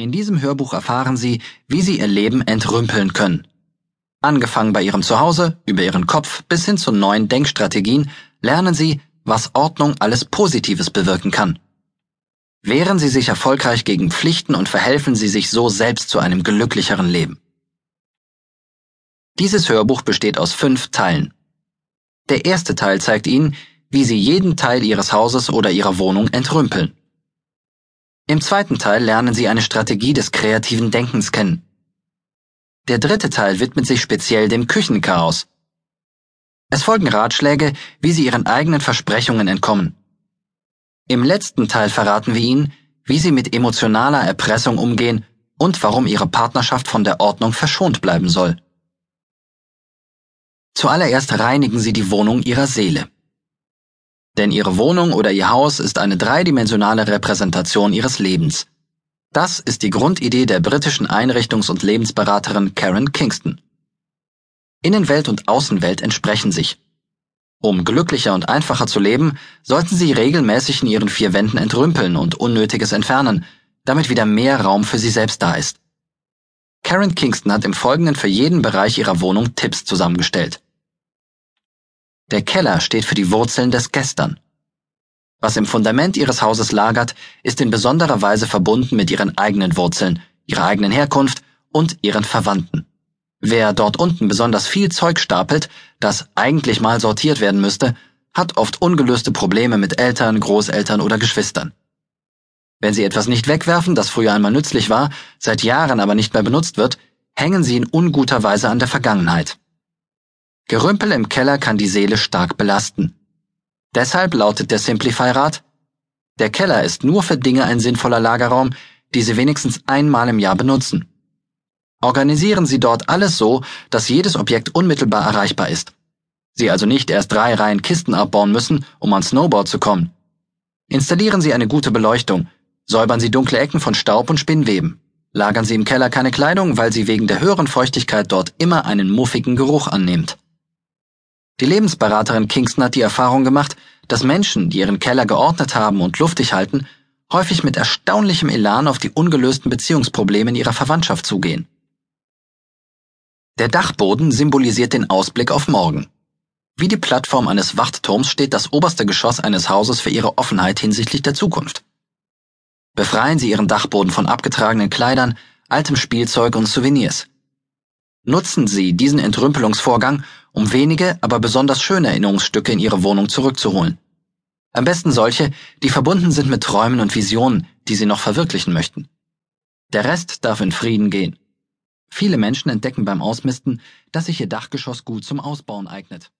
In diesem Hörbuch erfahren Sie, wie Sie Ihr Leben entrümpeln können. Angefangen bei Ihrem Zuhause, über Ihren Kopf bis hin zu neuen Denkstrategien, lernen Sie, was Ordnung alles Positives bewirken kann. Wehren Sie sich erfolgreich gegen Pflichten und verhelfen Sie sich so selbst zu einem glücklicheren Leben. Dieses Hörbuch besteht aus fünf Teilen. Der erste Teil zeigt Ihnen, wie Sie jeden Teil Ihres Hauses oder Ihrer Wohnung entrümpeln. Im zweiten Teil lernen Sie eine Strategie des kreativen Denkens kennen. Der dritte Teil widmet sich speziell dem Küchenchaos. Es folgen Ratschläge, wie Sie Ihren eigenen Versprechungen entkommen. Im letzten Teil verraten wir Ihnen, wie Sie mit emotionaler Erpressung umgehen und warum Ihre Partnerschaft von der Ordnung verschont bleiben soll. Zuallererst reinigen Sie die Wohnung Ihrer Seele. Denn Ihre Wohnung oder Ihr Haus ist eine dreidimensionale Repräsentation Ihres Lebens. Das ist die Grundidee der britischen Einrichtungs- und Lebensberaterin Karen Kingston. Innenwelt und Außenwelt entsprechen sich. Um glücklicher und einfacher zu leben, sollten Sie regelmäßig in Ihren vier Wänden entrümpeln und Unnötiges entfernen, damit wieder mehr Raum für Sie selbst da ist. Karen Kingston hat im Folgenden für jeden Bereich ihrer Wohnung Tipps zusammengestellt. Der Keller steht für die Wurzeln des Gestern. Was im Fundament ihres Hauses lagert, ist in besonderer Weise verbunden mit ihren eigenen Wurzeln, ihrer eigenen Herkunft und ihren Verwandten. Wer dort unten besonders viel Zeug stapelt, das eigentlich mal sortiert werden müsste, hat oft ungelöste Probleme mit Eltern, Großeltern oder Geschwistern. Wenn Sie etwas nicht wegwerfen, das früher einmal nützlich war, seit Jahren aber nicht mehr benutzt wird, hängen Sie in unguter Weise an der Vergangenheit. Gerümpel im Keller kann die Seele stark belasten. Deshalb lautet der Simplify-Rat, der Keller ist nur für Dinge ein sinnvoller Lagerraum, die Sie wenigstens einmal im Jahr benutzen. Organisieren Sie dort alles so, dass jedes Objekt unmittelbar erreichbar ist. Sie also nicht erst drei Reihen Kisten abbauen müssen, um an Snowboard zu kommen. Installieren Sie eine gute Beleuchtung, säubern Sie dunkle Ecken von Staub und Spinnweben. Lagern Sie im Keller keine Kleidung, weil sie wegen der höheren Feuchtigkeit dort immer einen muffigen Geruch annimmt. Die Lebensberaterin Kingston hat die Erfahrung gemacht, dass Menschen, die ihren Keller geordnet haben und luftig halten, häufig mit erstaunlichem Elan auf die ungelösten Beziehungsprobleme in ihrer Verwandtschaft zugehen. Der Dachboden symbolisiert den Ausblick auf morgen. Wie die Plattform eines Wachtturms steht das oberste Geschoss eines Hauses für ihre Offenheit hinsichtlich der Zukunft. Befreien Sie Ihren Dachboden von abgetragenen Kleidern, altem Spielzeug und Souvenirs. Nutzen Sie diesen Entrümpelungsvorgang, um wenige, aber besonders schöne Erinnerungsstücke in Ihre Wohnung zurückzuholen. Am besten solche, die verbunden sind mit Träumen und Visionen, die Sie noch verwirklichen möchten. Der Rest darf in Frieden gehen. Viele Menschen entdecken beim Ausmisten, dass sich ihr Dachgeschoss gut zum Ausbauen eignet.